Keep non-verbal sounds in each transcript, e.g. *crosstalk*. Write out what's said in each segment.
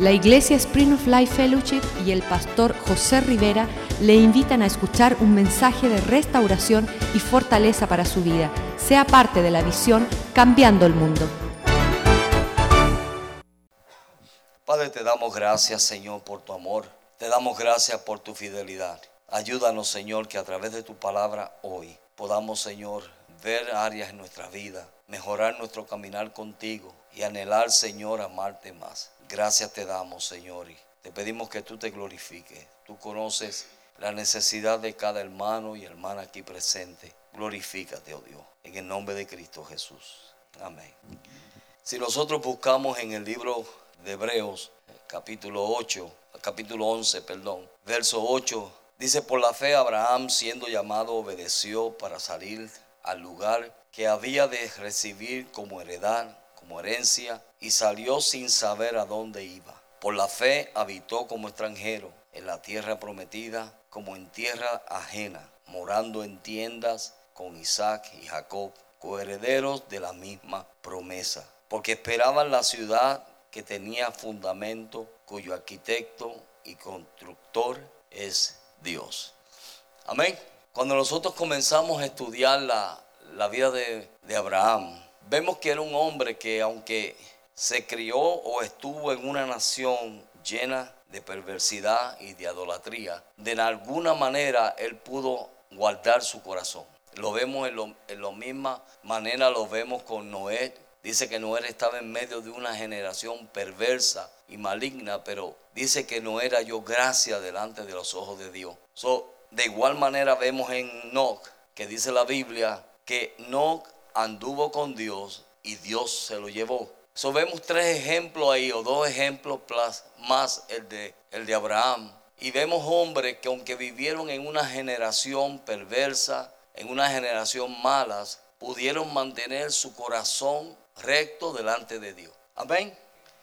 La Iglesia Spring of Life Fellowship y el pastor José Rivera le invitan a escuchar un mensaje de restauración y fortaleza para su vida. Sea parte de la visión Cambiando el Mundo. Padre, te damos gracias, Señor, por tu amor. Te damos gracias por tu fidelidad. Ayúdanos, Señor, que a través de tu palabra hoy podamos, Señor, ver áreas en nuestra vida, mejorar nuestro caminar contigo y anhelar, Señor, amarte más. Gracias te damos, Señor, y te pedimos que tú te glorifiques. Tú conoces la necesidad de cada hermano y hermana aquí presente. Glorifícate, oh Dios, en el nombre de Cristo Jesús. Amén. Si nosotros buscamos en el libro de Hebreos, capítulo 8, capítulo 11, perdón, verso 8, dice, por la fe Abraham, siendo llamado, obedeció para salir al lugar que había de recibir como heredad como herencia y salió sin saber a dónde iba. Por la fe habitó como extranjero en la tierra prometida, como en tierra ajena, morando en tiendas con Isaac y Jacob, coherederos de la misma promesa, porque esperaban la ciudad que tenía fundamento, cuyo arquitecto y constructor es Dios. Amén. Cuando nosotros comenzamos a estudiar la, la vida de, de Abraham, vemos que era un hombre que aunque se crió o estuvo en una nación llena de perversidad y de idolatría, de alguna manera él pudo guardar su corazón. Lo vemos en, la misma manera, lo vemos con Noé. Dice que Noé estaba en medio de una generación perversa y maligna, pero dice que no era yo gracia delante de los ojos de Dios. de igual manera vemos en Noc, que dice la Biblia, que Noc anduvo con Dios y Dios se lo llevó. So vemos tres ejemplos ahí, o dos ejemplos más el de, el de Abraham. Y vemos hombres que aunque vivieron en una generación perversa, en una generación malas, pudieron mantener su corazón recto delante de Dios. Amén.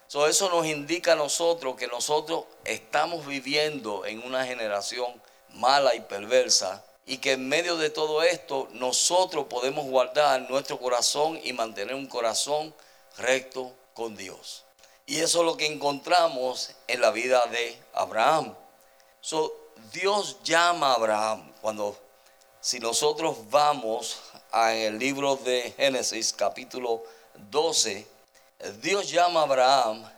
So eso nos indica a nosotros que nosotros estamos viviendo en una generación mala y perversa, y que en medio de todo esto nosotros podemos guardar nuestro corazón y mantener un corazón recto con Dios. Y eso es lo que encontramos en la vida de Abraham. So, Dios llama a Abraham cuando si nosotros vamos al libro de Génesis capítulo 12, Dios llama a Abraham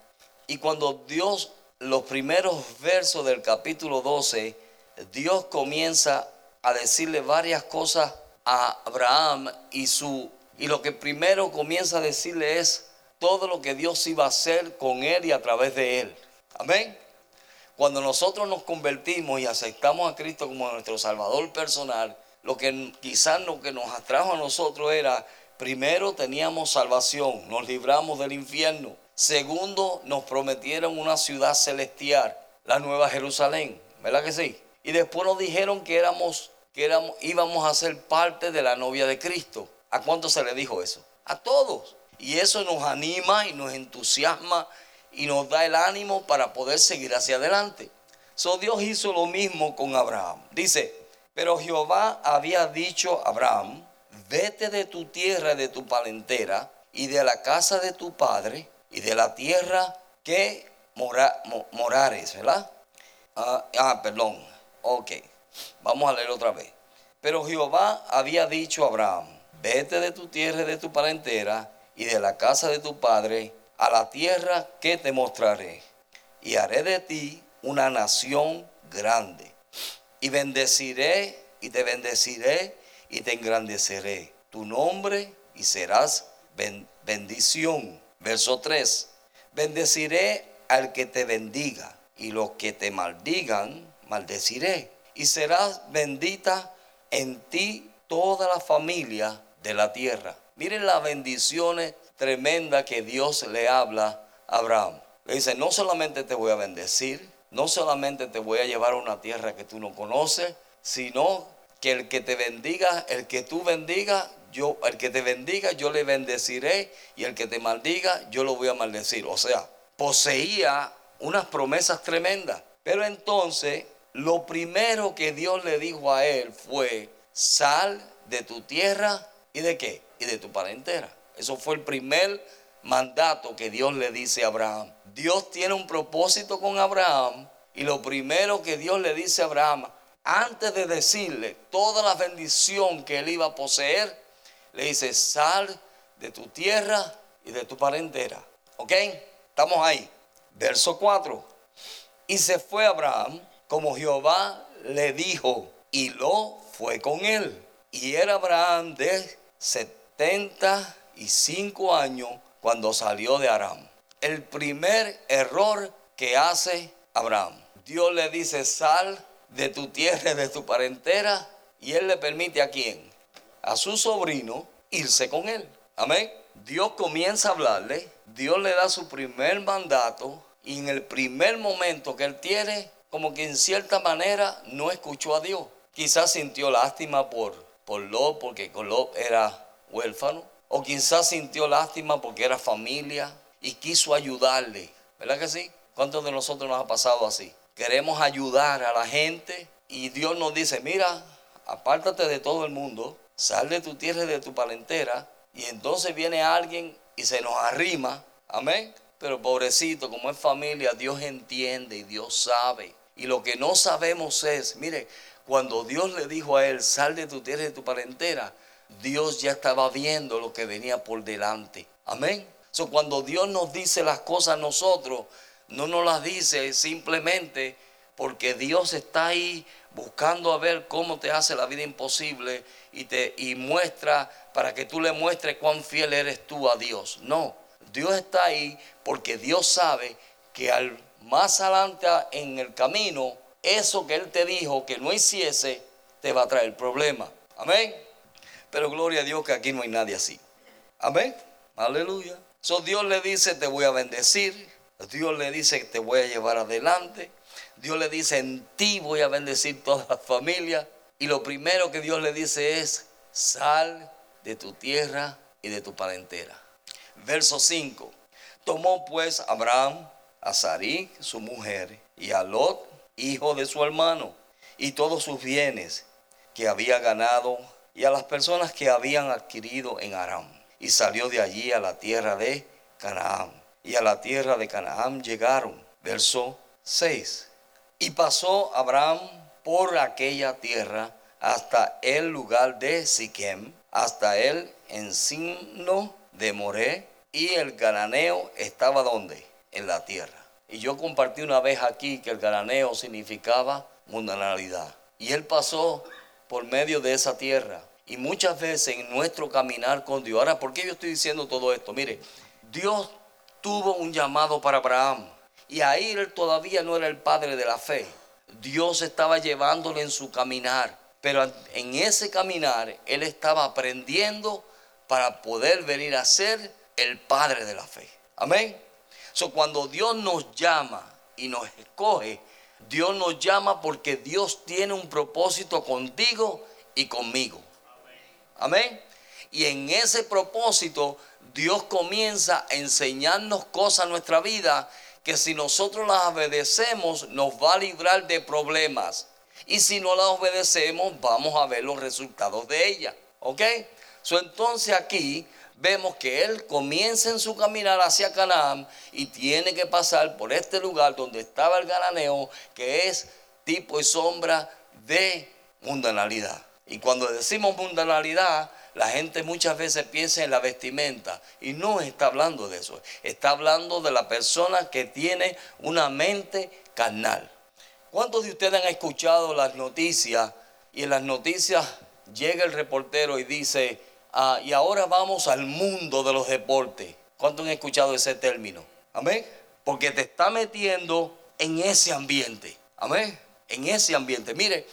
y cuando Dios los primeros versos del capítulo 12, Dios comienza a decirle varias cosas a Abraham y su y lo que primero comienza a decirle es todo lo que Dios iba a hacer con él y a través de él. Amén. Cuando nosotros nos convertimos y aceptamos a Cristo como nuestro Salvador personal, lo que quizás lo que nos atrajo a nosotros era, primero teníamos salvación, nos libramos del infierno. Segundo, nos prometieron una ciudad celestial, la Nueva Jerusalén. ¿Verdad que sí? Y después nos dijeron que éramos que íbamos a ser parte de la novia de Cristo. ¿A cuánto se le dijo eso? A todos. Y eso nos anima y nos entusiasma y nos da el ánimo para poder seguir hacia adelante. So Dios hizo lo mismo con Abraham. Dice, pero Jehová había dicho a Abraham, vete de tu tierra de tu palentera y de la casa de tu padre y de la tierra que morares, ¿verdad? ah, ah perdón, ok. Vamos a leer otra vez. Pero Jehová había dicho a Abraham, vete de tu tierra y de tu parentela y de la casa de tu padre a la tierra que te mostraré. Y haré de ti una nación grande. Y bendeciré y te bendeciré y te engrandeceré tu nombre y serás bendición. Verso 3. Bendeciré al que te bendiga y los que te maldigan, maldeciré y serás bendita en ti toda la familia de la tierra. Miren las bendiciones tremendas que Dios le habla a Abraham. Le dice, no solamente te voy a bendecir, no solamente te voy a llevar a una tierra que tú no conoces, sino que el que te bendiga, el que tú bendiga, yo, el que te bendiga, yo le bendeciré, y el que te maldiga, yo lo voy a maldecir. O sea, poseía unas promesas tremendas. Pero entonces lo primero que Dios le dijo a él fue, sal de tu tierra y de qué? Y de tu parentera. Eso fue el primer mandato que Dios le dice a Abraham. Dios tiene un propósito con Abraham y lo primero que Dios le dice a Abraham, antes de decirle toda la bendición que él iba a poseer, le dice, sal de tu tierra y de tu parentela. ¿Ok? Estamos ahí. Verso 4. Y se fue Abraham como Jehová le dijo, y lo fue con él. Y era Abraham de 75 años cuando salió de Aram. El primer error que hace Abraham. Dios le dice, sal de tu tierra, de tu parentela, y él le permite a quién? A su sobrino irse con él. Amén. Dios comienza a hablarle, Dios le da su primer mandato, y en el primer momento que él tiene, como que en cierta manera no escuchó a Dios. Quizás sintió lástima por, por porque Lot era huérfano, o quizás sintió lástima porque era familia y quiso ayudarle. ¿Verdad que sí? ¿Cuántos de nosotros nos ha pasado así? Queremos ayudar a la gente y Dios nos dice, mira, apártate de todo el mundo, sal de tu tierra y de tu parentera, y entonces viene alguien y se nos arrima, amén. Pero pobrecito, como es familia, Dios entiende y Dios sabe. Y lo que no sabemos es, mire, cuando Dios le dijo a él, sal de tu tierra y de tu parentera, Dios ya estaba viendo lo que venía por delante. Amén. So, cuando Dios nos dice las cosas a nosotros, no nos las dice simplemente porque Dios está ahí buscando a ver cómo te hace la vida imposible y te y muestra para que tú le muestres cuán fiel eres tú a Dios. No, Dios está ahí porque Dios sabe que al más adelante en el camino, eso que Él te dijo que no hiciese, te va a traer problemas. Amén. Pero gloria a Dios que aquí no hay nadie así. Amén. Aleluya. So Dios le dice, te voy a bendecir. Dios le dice, te voy a llevar adelante. Dios le dice, en ti voy a bendecir toda la familia. Y lo primero que Dios le dice es, sal de tu tierra y de tu parentela. Verso 5. Tomó pues Abraham a Sarí, su mujer, y a Lot, hijo de su hermano, y todos sus bienes que había ganado, y a las personas que habían adquirido en Aram. Y salió de allí a la tierra de Canaán. Y a la tierra de Canaán llegaron. Verso 6. Y pasó Abraham por aquella tierra hasta el lugar de Siquem, hasta el encino de Moré, y el garaneo estaba donde? En la tierra. Y yo compartí una vez aquí que el garaneo significaba mundanalidad. Y él pasó por medio de esa tierra. Y muchas veces en nuestro caminar con Dios. Ahora, ¿por qué yo estoy diciendo todo esto? Mire, Dios tuvo un llamado para Abraham. Y ahí él todavía no era el padre de la fe. Dios estaba llevándole en su caminar. Pero en ese caminar él estaba aprendiendo para poder venir a ser el padre de la fe. Amén. So, cuando Dios nos llama y nos escoge, Dios nos llama porque Dios tiene un propósito contigo y conmigo. Amén. Y en ese propósito Dios comienza a enseñarnos cosas en nuestra vida que si nosotros las obedecemos nos va a librar de problemas. Y si no las obedecemos vamos a ver los resultados de ella. ¿Ok? So, entonces aquí vemos que él comienza en su caminar hacia Canaán y tiene que pasar por este lugar donde estaba el garaneo, que es tipo y sombra de mundanalidad. Y cuando decimos mundanalidad, la gente muchas veces piensa en la vestimenta y no está hablando de eso. Está hablando de la persona que tiene una mente carnal. ¿Cuántos de ustedes han escuchado las noticias y en las noticias llega el reportero y dice, Ah, y ahora vamos al mundo de los deportes. ¿Cuántos han escuchado ese término? Amén. Porque te está metiendo en ese ambiente. Amén. En ese ambiente. Mire,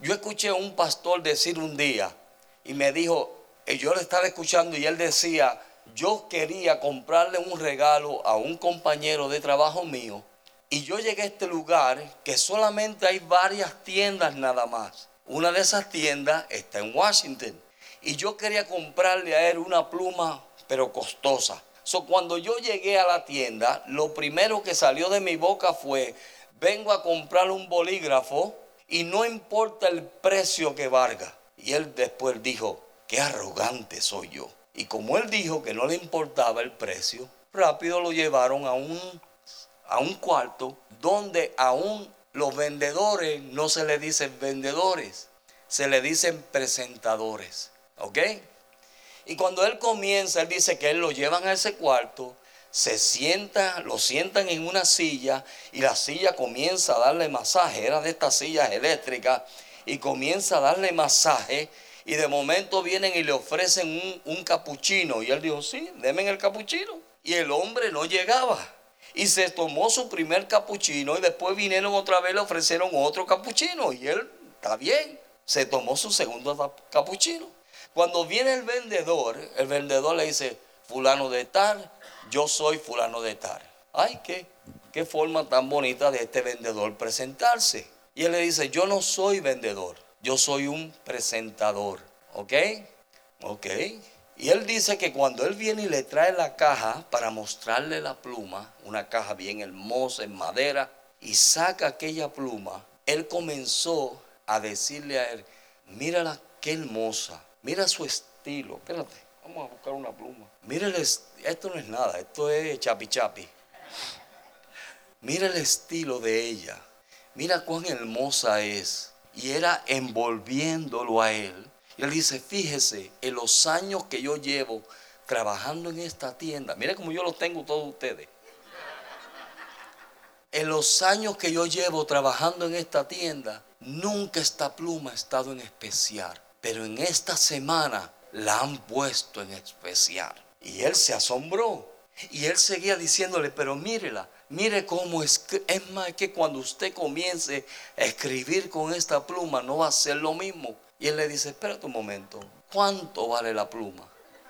yo escuché a un pastor decir un día y me dijo, y yo le estaba escuchando y él decía, yo quería comprarle un regalo a un compañero de trabajo mío y yo llegué a este lugar que solamente hay varias tiendas nada más. Una de esas tiendas está en Washington y yo quería comprarle a él una pluma, pero costosa. So, cuando yo llegué a la tienda, lo primero que salió de mi boca fue, vengo a comprar un bolígrafo y no importa el precio que valga. Y él después dijo, qué arrogante soy yo. Y como él dijo que no le importaba el precio, rápido lo llevaron a un a un cuarto donde aún los vendedores no se le dicen vendedores, se le dicen presentadores. ¿Ok? Y cuando él comienza, él dice que él lo llevan a ese cuarto, se sienta, lo sientan en una silla y la silla comienza a darle masaje. Era de estas sillas eléctricas y comienza a darle masaje. Y de momento vienen y le ofrecen un, un capuchino. Y él dijo, sí, denme el capuchino. Y el hombre no llegaba. Y se tomó su primer capuchino y después vinieron otra vez, le ofrecieron otro capuchino. Y él, está bien, se tomó su segundo capuchino. Cuando viene el vendedor, el vendedor le dice, fulano de tal, yo soy fulano de tal. Ay, qué, qué forma tan bonita de este vendedor presentarse. Y él le dice, yo no soy vendedor, yo soy un presentador. ¿Ok? Ok. Y él dice que cuando él viene y le trae la caja para mostrarle la pluma, una caja bien hermosa en madera, y saca aquella pluma, él comenzó a decirle a él, mírala qué hermosa, mira su estilo, espérate, vamos a buscar una pluma. Mira, esto no es nada, esto es chapi chapi. Mira el estilo de ella, mira cuán hermosa es. Y era envolviéndolo a él y él dice, fíjese, en los años que yo llevo trabajando en esta tienda, mire como yo lo tengo todos ustedes. En los años que yo llevo trabajando en esta tienda, nunca esta pluma ha estado en especial. Pero en esta semana la han puesto en especial. Y él se asombró. Y él seguía diciéndole, pero mírela, mire cómo es. Es más que cuando usted comience a escribir con esta pluma no va a ser lo mismo. Y él le dice, espérate un momento, ¿cuánto vale la pluma?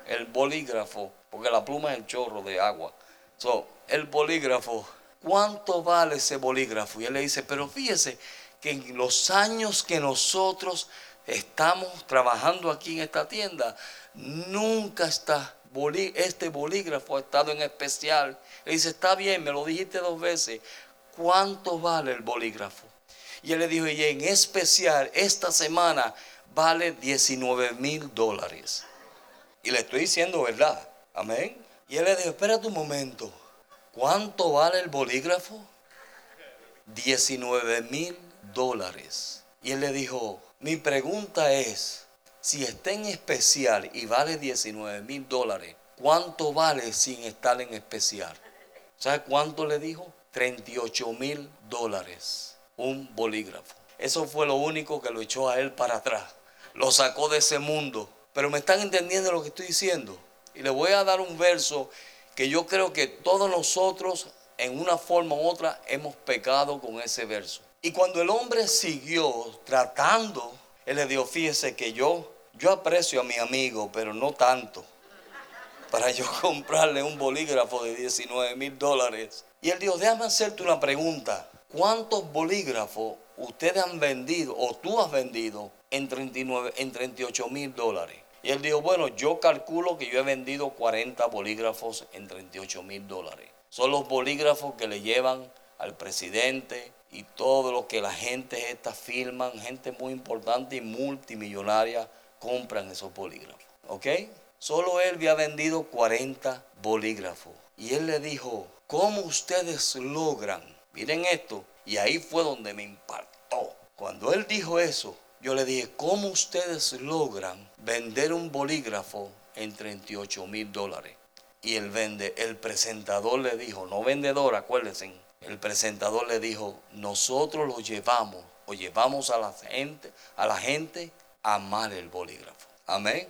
El bolígrafo, porque la pluma es el chorro de agua. So, el bolígrafo, ¿cuánto vale ese bolígrafo? Y él le dice, pero fíjese que en los años que nosotros estamos trabajando aquí en esta tienda, nunca está este bolígrafo ha estado en especial. Le dice, está bien, me lo dijiste dos veces. ¿Cuánto vale el bolígrafo? Y él le dijo, y en especial esta semana vale 19 mil dólares. Y le estoy diciendo verdad. Amén. Y él le dijo, espérate un momento. ¿Cuánto vale el bolígrafo? 19 mil dólares. Y él le dijo, mi pregunta es, si está en especial y vale 19 mil dólares, ¿cuánto vale sin estar en especial? ¿Sabe cuánto le dijo? 38 mil dólares. Un bolígrafo. Eso fue lo único que lo echó a él para atrás lo sacó de ese mundo. Pero me están entendiendo lo que estoy diciendo. Y le voy a dar un verso que yo creo que todos nosotros en una forma u otra hemos pecado con ese verso. Y cuando el hombre siguió tratando, él le dijo, fíjese que yo, yo aprecio a mi amigo, pero no tanto. Para yo *laughs* comprarle un bolígrafo de 19 mil dólares. Y él dijo, déjame hacerte una pregunta. ¿Cuántos bolígrafos ustedes han vendido o tú has vendido en, 39, en 38 mil dólares. Y él dijo, bueno, yo calculo que yo he vendido 40 bolígrafos en 38 mil dólares. Son los bolígrafos que le llevan al presidente y todo lo que la gente esta firman, gente muy importante y multimillonaria compran esos bolígrafos. ¿Ok? Solo él había vendido 40 bolígrafos. Y él le dijo, ¿cómo ustedes logran? Miren esto. Y ahí fue donde me impactó. Cuando él dijo eso, yo le dije, ¿cómo ustedes logran vender un bolígrafo en 38 mil dólares? Y el, vende, el presentador le dijo, no vendedor, acuérdense, el presentador le dijo, nosotros lo llevamos o llevamos a la gente, a la gente a amar el bolígrafo. Amén.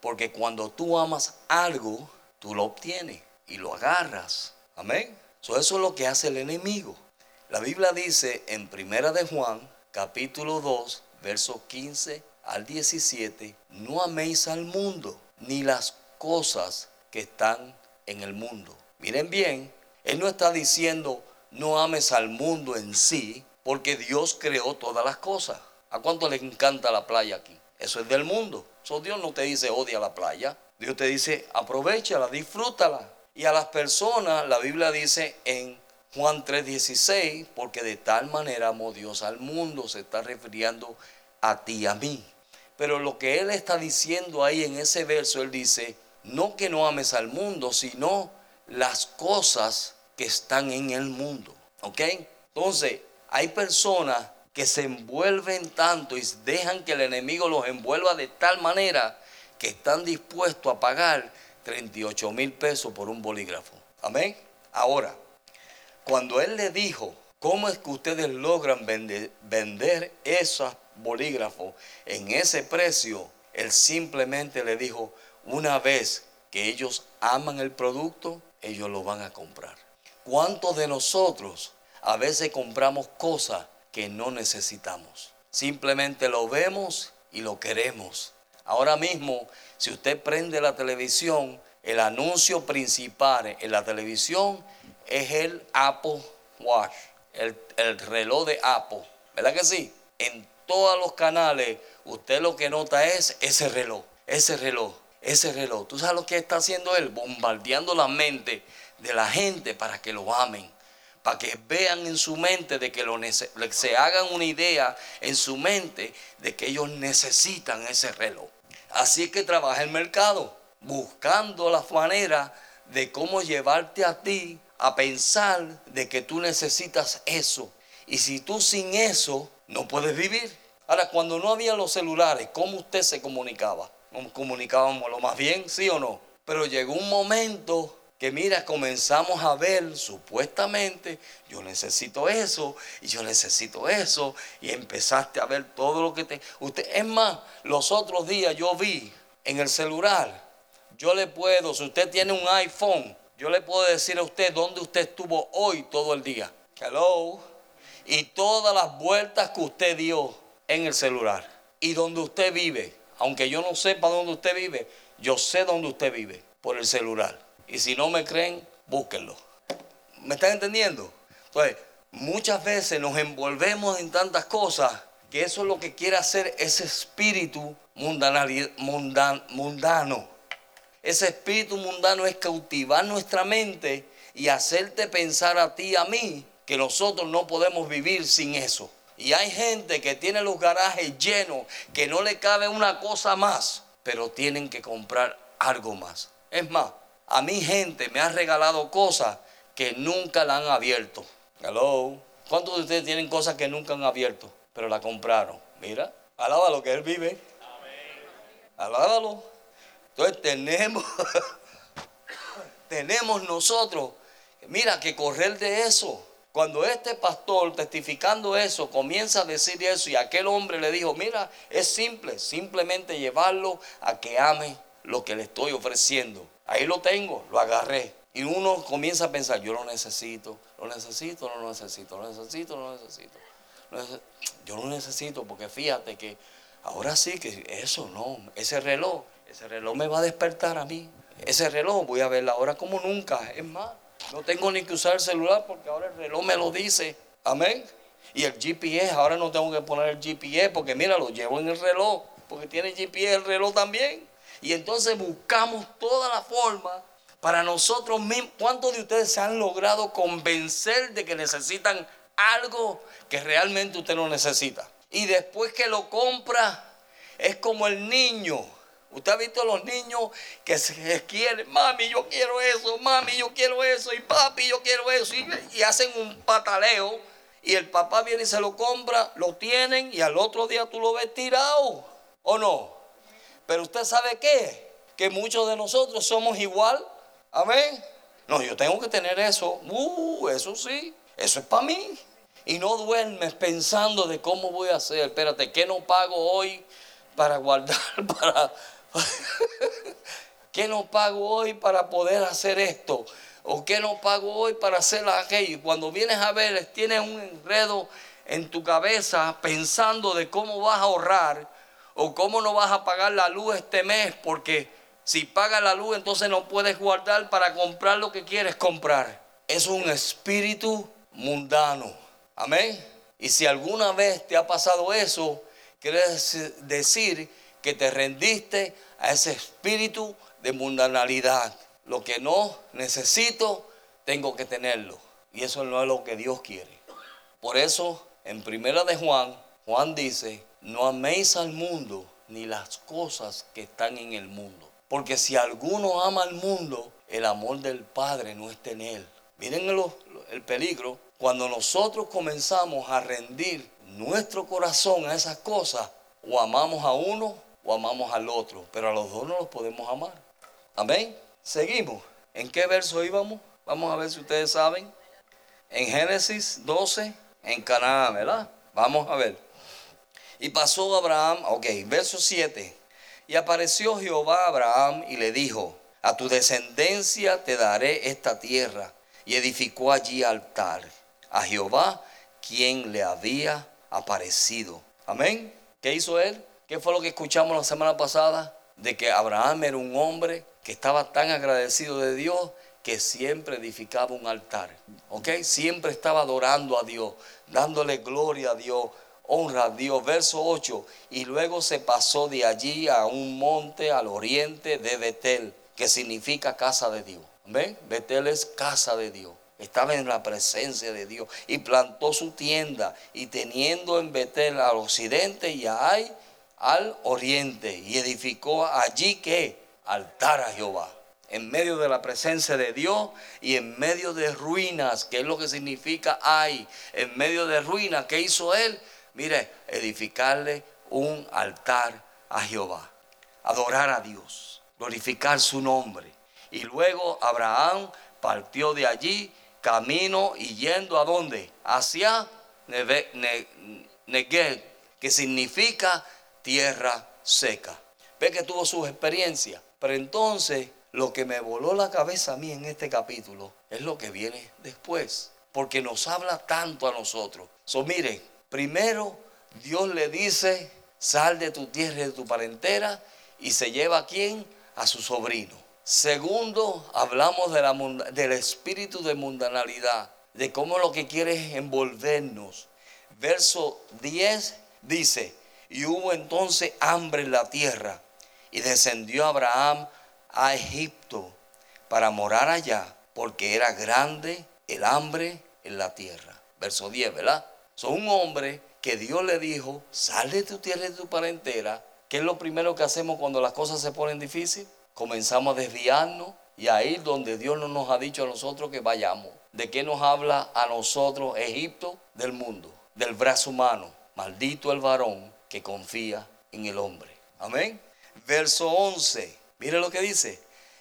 Porque cuando tú amas algo, tú lo obtienes y lo agarras. Amén. eso es lo que hace el enemigo. La Biblia dice en Primera de Juan, capítulo 2, versos 15 al 17, no améis al mundo ni las cosas que están en el mundo. Miren bien, Él no está diciendo no ames al mundo en sí, porque Dios creó todas las cosas. ¿A cuánto le encanta la playa aquí? Eso es del mundo. So, Dios no te dice odia la playa. Dios te dice aprovechala, disfrútala. Y a las personas, la Biblia dice en Juan 3:16, porque de tal manera amó Dios al mundo, se está refiriendo a ti, a mí. Pero lo que él está diciendo ahí en ese verso, él dice, no que no ames al mundo, sino las cosas que están en el mundo. ¿Ok? Entonces, hay personas que se envuelven tanto y dejan que el enemigo los envuelva de tal manera que están dispuestos a pagar 38 mil pesos por un bolígrafo. Amén. Ahora, cuando él le dijo, ¿cómo es que ustedes logran vender, vender esos bolígrafos en ese precio? Él simplemente le dijo, una vez que ellos aman el producto, ellos lo van a comprar. ¿Cuántos de nosotros a veces compramos cosas que no necesitamos? Simplemente lo vemos y lo queremos. Ahora mismo, si usted prende la televisión, el anuncio principal en la televisión es el Apple Watch, el, el reloj de Apple. ¿Verdad que sí? En todos los canales, usted lo que nota es ese reloj, ese reloj ese reloj. ¿Tú sabes lo que está haciendo él? Bombardeando la mente de la gente para que lo amen. Para que vean en su mente de que lo se hagan una idea en su mente de que ellos necesitan ese reloj. Así que trabaja el mercado buscando la manera de cómo llevarte a ti a pensar de que tú necesitas eso. Y si tú sin eso no puedes vivir. Ahora, cuando no había los celulares, ¿cómo usted se comunicaba? comunicábamos lo más bien, sí o no. Pero llegó un momento que mira, comenzamos a ver supuestamente, yo necesito eso y yo necesito eso y empezaste a ver todo lo que te... Usted, es más, los otros días yo vi en el celular, yo le puedo, si usted tiene un iPhone, yo le puedo decir a usted dónde usted estuvo hoy todo el día. Hello. Y todas las vueltas que usted dio en el celular y donde usted vive aunque yo no sepa dónde usted vive, yo sé dónde usted vive por el celular. Y si no me creen, búsquenlo. ¿Me están entendiendo? Entonces, muchas veces nos envolvemos en tantas cosas que eso es lo que quiere hacer ese espíritu mundano. Ese espíritu mundano es cautivar nuestra mente y hacerte pensar a ti y a mí que nosotros no podemos vivir sin eso. Y hay gente que tiene los garajes llenos, que no le cabe una cosa más, pero tienen que comprar algo más. Es más, a mi gente me ha regalado cosas que nunca la han abierto. Hello. ¿Cuántos de ustedes tienen cosas que nunca han abierto, pero la compraron? Mira, alábalo que Él vive. Alábalo. Entonces tenemos, *laughs* tenemos nosotros, mira, que correr de eso. Cuando este pastor testificando eso comienza a decir eso y aquel hombre le dijo, mira, es simple, simplemente llevarlo a que ame lo que le estoy ofreciendo. Ahí lo tengo, lo agarré. Y uno comienza a pensar, yo lo necesito, lo necesito, no lo necesito, lo necesito, lo necesito. Yo lo necesito porque fíjate que ahora sí que eso no, ese reloj, ese reloj me va a despertar a mí. Ese reloj voy a ver la hora como nunca, es más. No tengo ni que usar el celular porque ahora el reloj me lo dice. Amén. Y el GPS, ahora no tengo que poner el GPS porque mira, lo llevo en el reloj. Porque tiene GPS el reloj también. Y entonces buscamos toda la forma para nosotros mismos. ¿Cuántos de ustedes se han logrado convencer de que necesitan algo que realmente usted no necesita? Y después que lo compra, es como el niño Usted ha visto a los niños que se quieren, mami, yo quiero eso, mami, yo quiero eso, y papi, yo quiero eso, y, hacen un pataleo, y el papá viene y se lo compra, lo tienen, y al otro día tú lo ves tirado, ¿o no? Pero usted sabe qué? Que muchos de nosotros somos igual, amén. No, yo tengo que tener eso, uh, eso sí, eso es para mí. Y no duermes pensando de cómo voy a hacer, espérate, ¿qué no pago hoy para guardar, *laughs* para *laughs* ¿Qué no pago hoy para poder hacer esto? ¿O qué no pago hoy para hacer aquello? Cuando vienes a ver, tienes un enredo en tu cabeza pensando de cómo vas a ahorrar o cómo no vas a pagar la luz este mes, porque si pagas la luz entonces no puedes guardar para comprar lo que quieres comprar. Es un espíritu mundano. Amén. Y si alguna vez te ha pasado eso, quiere decir que te rendiste a ese espíritu de mundanalidad. Lo que no necesito, tengo que tenerlo. Y eso no es lo que Dios quiere. Por eso, en primera de Juan, Juan dice, no améis al mundo ni las cosas que están en el mundo. Porque si alguno ama al mundo, el amor del Padre no está en él. Miren el peligro. Cuando nosotros comenzamos a rendir nuestro corazón a esas cosas, o amamos a uno o amamos al otro, pero a los dos no los podemos amar. Amén. Seguimos. ¿En qué verso íbamos? Vamos a ver si ustedes saben. En Génesis 12, en Canaán, ¿verdad? Vamos a ver. Y pasó Abraham, ok, verso 7. Y apareció Jehová a Abraham y le dijo, a tu descendencia te daré esta tierra. Y edificó allí altar a Jehová, quien le había aparecido. Amén. ¿Qué hizo él? ¿Qué fue lo que escuchamos la semana pasada? De que Abraham era un hombre que estaba tan agradecido de Dios que siempre edificaba un altar. ¿Ok? Siempre estaba adorando a Dios, dándole gloria a Dios, honra a Dios. Verso 8. Y luego se pasó de allí a un monte al oriente de Betel, que significa casa de Dios. ¿Ven? Betel es casa de Dios. Estaba en la presencia de Dios y plantó su tienda y teniendo en Betel al occidente y a Ay al oriente y edificó allí que altar a Jehová en medio de la presencia de Dios y en medio de ruinas, que es lo que significa hay, en medio de ruinas, ¿qué hizo él? Mire, edificarle un altar a Jehová, adorar a Dios, glorificar su nombre. Y luego Abraham partió de allí, camino y yendo a dónde? Hacia Negev, que significa tierra seca. Ve que tuvo sus experiencias. Pero entonces lo que me voló la cabeza a mí en este capítulo es lo que viene después. Porque nos habla tanto a nosotros. So, mire, primero Dios le dice, sal de tu tierra y de tu parentela y se lleva a quién? A su sobrino. Segundo, hablamos de la, del espíritu de mundanalidad, de cómo lo que quiere es envolvernos. Verso 10 dice, y hubo entonces hambre en la tierra y descendió Abraham a Egipto para morar allá, porque era grande el hambre en la tierra. Verso 10, ¿verdad? Son un hombre que Dios le dijo, sal de tu tierra y de tu parentela. ¿Qué es lo primero que hacemos cuando las cosas se ponen difíciles? Comenzamos a desviarnos y a ir donde Dios no nos ha dicho a nosotros que vayamos. ¿De qué nos habla a nosotros Egipto? Del mundo, del brazo humano. Maldito el varón que confía en el hombre. Amén. Verso 11. Mire lo que dice.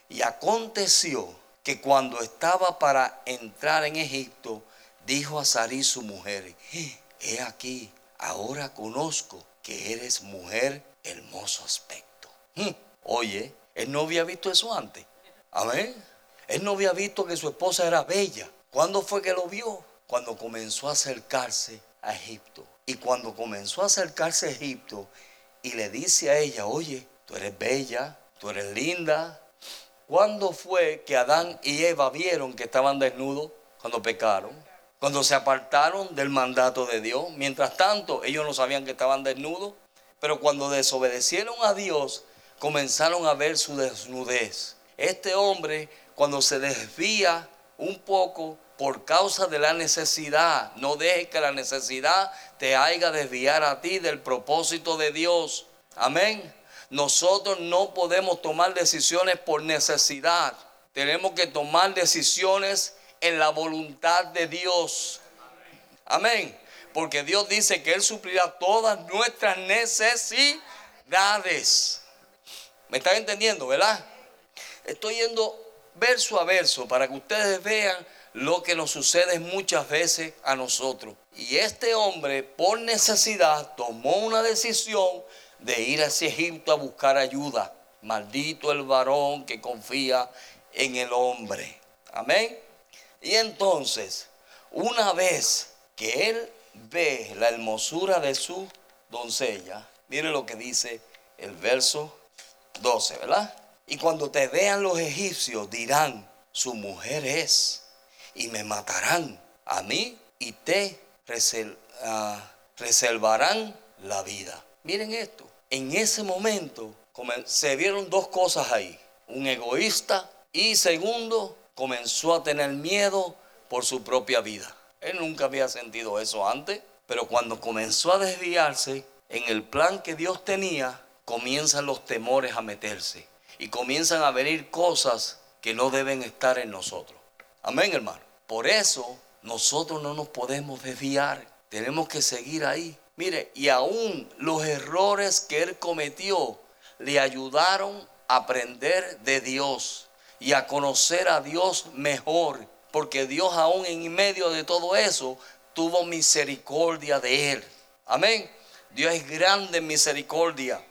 Y aconteció que cuando estaba para entrar en Egipto, dijo a Sarí su mujer, he aquí, ahora conozco que eres mujer hermoso aspecto. Hmm, oye, él no había visto eso antes. Amén. Él no había visto que su esposa era bella. ¿Cuándo fue que lo vio? Cuando comenzó a acercarse a Egipto. Y cuando comenzó a acercarse a Egipto y le dice a ella, oye, tú eres bella, tú eres linda. ¿Cuándo fue que Adán y Eva vieron que estaban desnudos? Cuando pecaron. Cuando se apartaron del mandato de Dios. Mientras tanto, ellos no sabían que estaban desnudos. Pero cuando desobedecieron a Dios, comenzaron a ver su desnudez. Este hombre, cuando se desvía un poco por causa de la necesidad, no dejes que la necesidad te haga desviar a ti del propósito de Dios. Amén. Nosotros no podemos tomar decisiones por necesidad. Tenemos que tomar decisiones en la voluntad de Dios. Amén. Porque Dios dice que Él suplirá todas nuestras necesidades. ¿Me están entendiendo, verdad? Estoy yendo verso a verso para que ustedes vean lo que nos sucede muchas veces a nosotros. Y este hombre, por necesidad, tomó una decisión de ir hacia Egipto a buscar ayuda. Maldito el varón que confía en el hombre. Amén. Y entonces, una vez que él ve la hermosura de su doncella, mire lo que dice el verso 12, ¿verdad? Y cuando te vean los egipcios dirán, su mujer es, y me matarán a mí y te ah, reservarán la vida. Miren esto, en ese momento se vieron dos cosas ahí. Un egoísta y segundo, comenzó a tener miedo por su propia vida. Él nunca había sentido eso antes, pero cuando comenzó a desviarse en el plan que Dios tenía, comienzan los temores a meterse y comienzan a venir cosas que no deben estar en nosotros. Amén, hermano. Por eso nosotros no nos podemos desviar. Tenemos que seguir ahí. Mire, y aún los errores que él cometió le ayudaron a aprender de Dios y a conocer a Dios mejor. Porque Dios aún en medio de todo eso tuvo misericordia de él. Amén. Dios es grande en misericordia.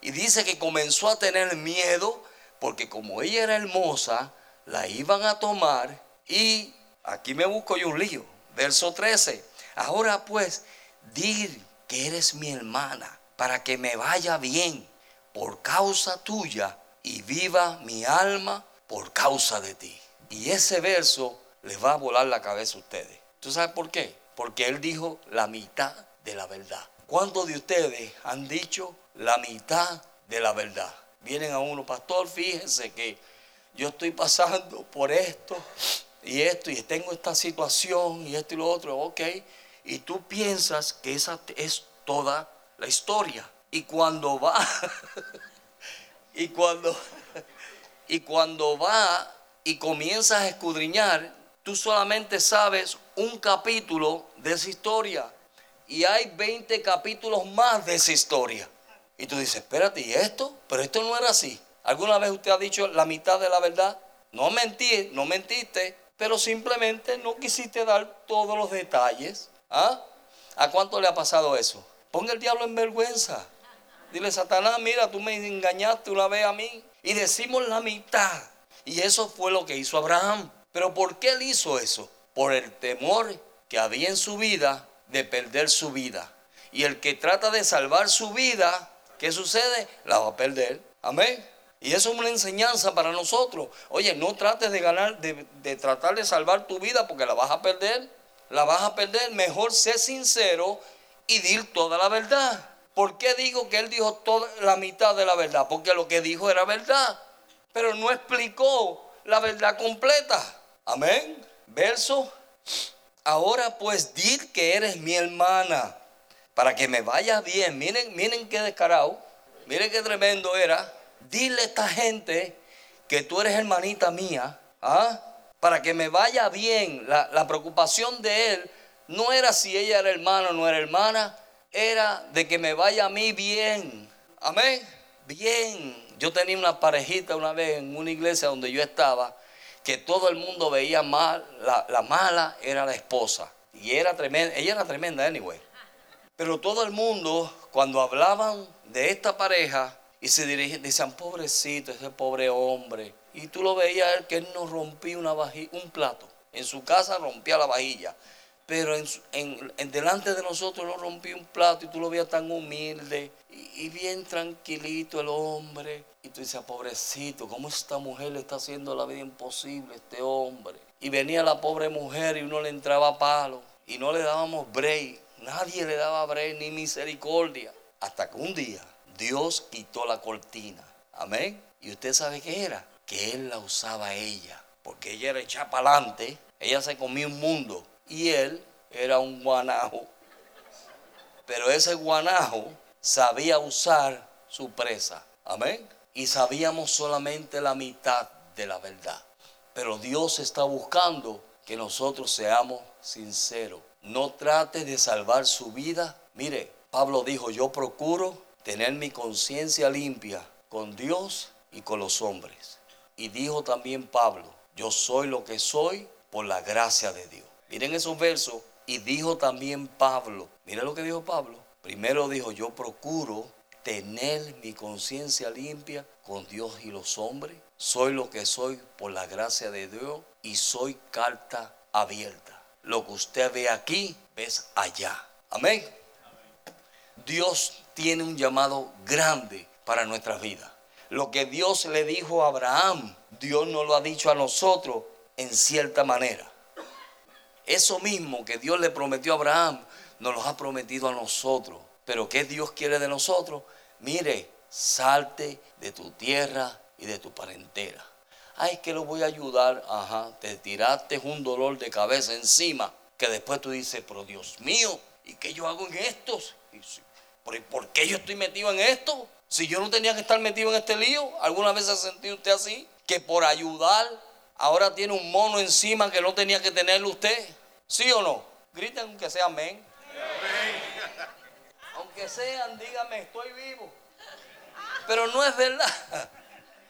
Y dice que comenzó a tener miedo porque como ella era hermosa, la iban a tomar y aquí me busco yo un lío. Verso 13. Ahora pues, dir que eres mi hermana para que me vaya bien por causa tuya y viva mi alma por causa de ti. Y ese verso les va a volar la cabeza a ustedes. ¿Tú sabes por qué? Porque él dijo la mitad de la verdad. ¿Cuántos de ustedes han dicho la mitad de la verdad? Vienen a uno, pastor, fíjense que yo estoy pasando por esto y esto y tengo esta situación y esto y lo otro, ok. Y tú piensas que esa es toda la historia. Y cuando va, *laughs* y cuando, *laughs* y cuando va y comienzas a escudriñar, tú solamente sabes un capítulo de esa historia. Y hay 20 capítulos más de esa historia. Y tú dices, espérate, ¿y esto? Pero esto no era así. ¿Alguna vez usted ha dicho la mitad de la verdad? No mentí, no mentiste, pero simplemente no quisiste dar todos los detalles. ¿Ah? ¿A cuánto le ha pasado eso? Ponga el diablo en vergüenza. Dile, Satanás, mira, tú me engañaste una vez a mí. Y decimos la mitad. Y eso fue lo que hizo Abraham. Pero ¿por qué él hizo eso? Por el temor que había en su vida de perder su vida. Y el que trata de salvar su vida, ¿qué sucede? La va a perder. Amén. Y eso es una enseñanza para nosotros. Oye, no trates de ganar, de, de, tratar de salvar tu vida porque la vas a perder. La vas a perder. Mejor sé sincero y dir toda la verdad. ¿Por qué digo que él dijo toda la mitad de la verdad? Porque lo que dijo era verdad, pero no explicó la verdad completa. Amén. Verso. Ahora pues di que eres mi hermana, para que me vaya bien. Miren, miren qué descarado, miren qué tremendo era. Dile a esta gente que tú eres hermanita mía, ¿ah? para que me vaya bien. La preocupación de él no era si ella era hermana o no era hermana, era de que me vaya a mí bien. Amén. Bien. Yo tenía una parejita una vez en una iglesia donde yo estaba, que todo el mundo veía mal, la, mala era la esposa. Y era tremenda, ella era tremenda, anyway. Pero todo el mundo, cuando hablaban de esta pareja, y se dirigían, decían, pobrecito, ese pobre hombre. Y tú lo veías que él no rompía una un plato. En su casa rompía la vajilla pero en, delante de nosotros no rompió un plato y tú lo veías tan humilde y, bien tranquilito el hombre. Y tú dices, pobrecito, ¿cómo esta mujer le está haciendo la vida imposible a este hombre? Y venía la pobre mujer y uno le entraba a palo y no le dábamos break. Nadie le daba break ni misericordia. Hasta que un día Dios quitó la cortina. Amén. Y usted sabe qué era. Que Él la usaba ella. Porque ella era echada para adelante. Ella se comía un mundo y él era un guanajo. Pero ese guanajo sabía usar su presa. Amén. Y sabíamos solamente la mitad de la verdad. Pero Dios está buscando que nosotros seamos sinceros. No trate de salvar su vida. Mire, Pablo dijo, yo procuro tener mi conciencia limpia con Dios y con los hombres. Y dijo también Pablo, yo soy lo que soy por la gracia de Dios. Miren esos versos. Y dijo también Pablo, miren lo que dijo Pablo. Primero dijo, yo procuro tener mi conciencia limpia con Dios y los hombres. Soy lo que soy por la gracia de Dios y soy carta abierta. Lo que usted ve aquí, ves allá. Amén. Dios tiene un llamado grande para nuestras vidas. Lo que Dios le dijo a Abraham, Dios nos lo ha dicho a nosotros en cierta manera. Eso mismo que Dios le prometió a Abraham, nos lo ha prometido a nosotros. Pero ¿qué Dios quiere de nosotros? Mire, salte de tu tierra y de tu parentela. Ay, que lo voy a ayudar. Ajá, te tiraste un dolor de cabeza encima. Que después tú dices, pero Dios mío, ¿y qué yo hago en estos? ¿Por qué yo estoy metido en esto? Si yo no tenía que estar metido en este lío, ¿alguna vez se ha sentido usted así? Que por ayudar ahora tiene un mono encima que no tenía que tenerlo usted. ¿Sí o no? Griten aunque sea amén. Aunque sean, dígame, estoy vivo. Pero no es verdad. *laughs*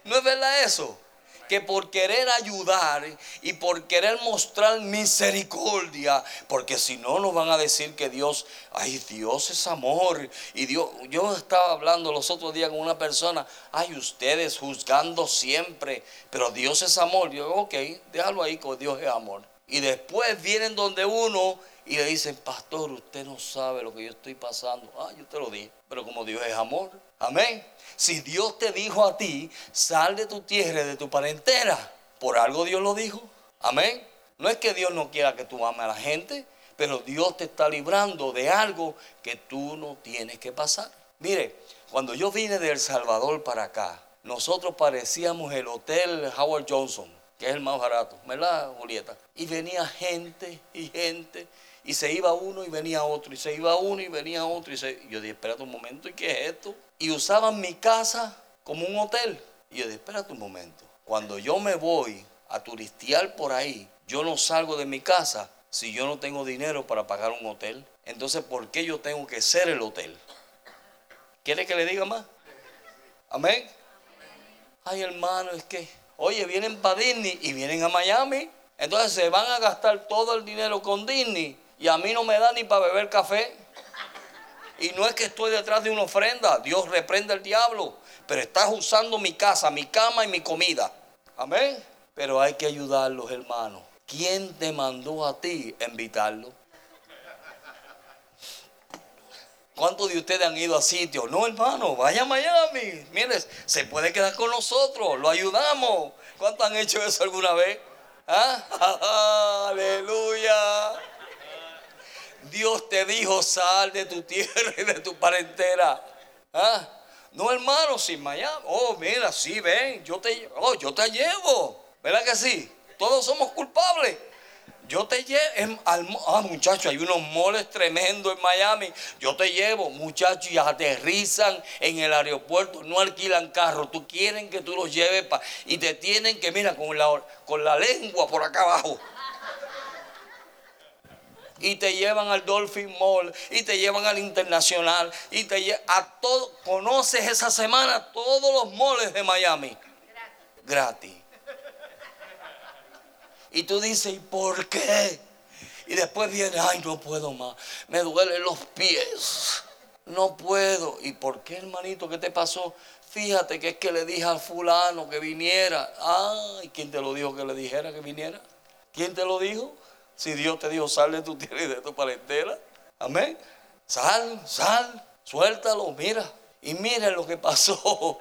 No es verdad eso que por querer ayudar y por querer mostrar misericordia, porque si no nos van a decir que Dios, ay, Dios es amor. Y Dios, yo estaba hablando los otros días con una persona, ay, ustedes juzgando siempre, pero Dios es amor. Yo, ok, déjalo ahí, que Dios es amor. Y después vienen donde uno y le dicen, pastor, usted no sabe lo que yo estoy pasando. Ah, yo te lo dije, pero como Dios es amor, amén. Si Dios te dijo a ti, sal de tu tierra, de tu parentela, por algo Dios lo dijo. Amén. No es que Dios no quiera que tú ames a la gente, pero Dios te está librando de algo que tú no tienes que pasar. Mire, cuando yo vine de El Salvador para acá, nosotros parecíamos el hotel Howard Johnson, que es el más barato, ¿verdad, Julieta? Y venía gente y gente, y se iba uno y venía otro, y se iba uno y venía otro. Y yo dije, espérate un momento, ¿y qué es esto? y usaban mi casa como un hotel. Y yo dije, espérate un momento, cuando yo me voy a turistear por ahí, yo no salgo de mi casa si yo no tengo dinero para pagar un hotel. Entonces, ¿por qué yo tengo que ser el hotel? ¿Quiere que le diga más? Amén. Ay, hermano, es que, oye, vienen para Disney y vienen a Miami. Entonces se van a gastar todo el dinero con Disney y a mí no me da ni para beber café. Y no es que estoy detrás de una ofrenda, Dios reprende al diablo, pero estás usando mi casa, mi cama y mi comida. Amén. Pero hay que ayudarlos, hermanos. ¿Quién te mandó a ti invitarlo? ¿Cuántos de ustedes han ido a sitios? No, hermano, vaya a Miami. Mire, se puede quedar con nosotros, lo ayudamos. ¿Cuántos han hecho eso alguna vez? ¿Ah? *laughs* Aleluya. Dios te dijo, sal de tu tierra y de tu parentela. ¿Ah? No, hermano, sin Miami. Oh, mira, sí, ven, yo te, oh, yo te llevo. ¿Verdad que sí? Todos somos culpables. Yo te llevo, ah, muchachos, hay unos moles tremendos en Miami. Yo te llevo, muchachos, y aterrizan en el aeropuerto, no alquilan carro. Tú quieren que tú los lleves y te tienen que, mira, con la, con la lengua por acá abajo y te llevan al Dolphin Mall y te llevan al Internacional y te llevan a todo. Conoces esa semana todos los moles de Miami. Gratis. Y tú dices, ¿y por qué? Y después viene, ay, no puedo más. Me duelen los pies. No puedo. ¿Y por qué, hermanito? ¿Qué te pasó? Fíjate que es que le dije al fulano que viniera. Ay, ¿quién te lo dijo que le dijera que viniera? ¿Quién te lo dijo? Si Dios te dijo, sal de tu tierra y de tu parentela. Amén. Sal, sal, suéltalo, mira. Y mira lo que pasó.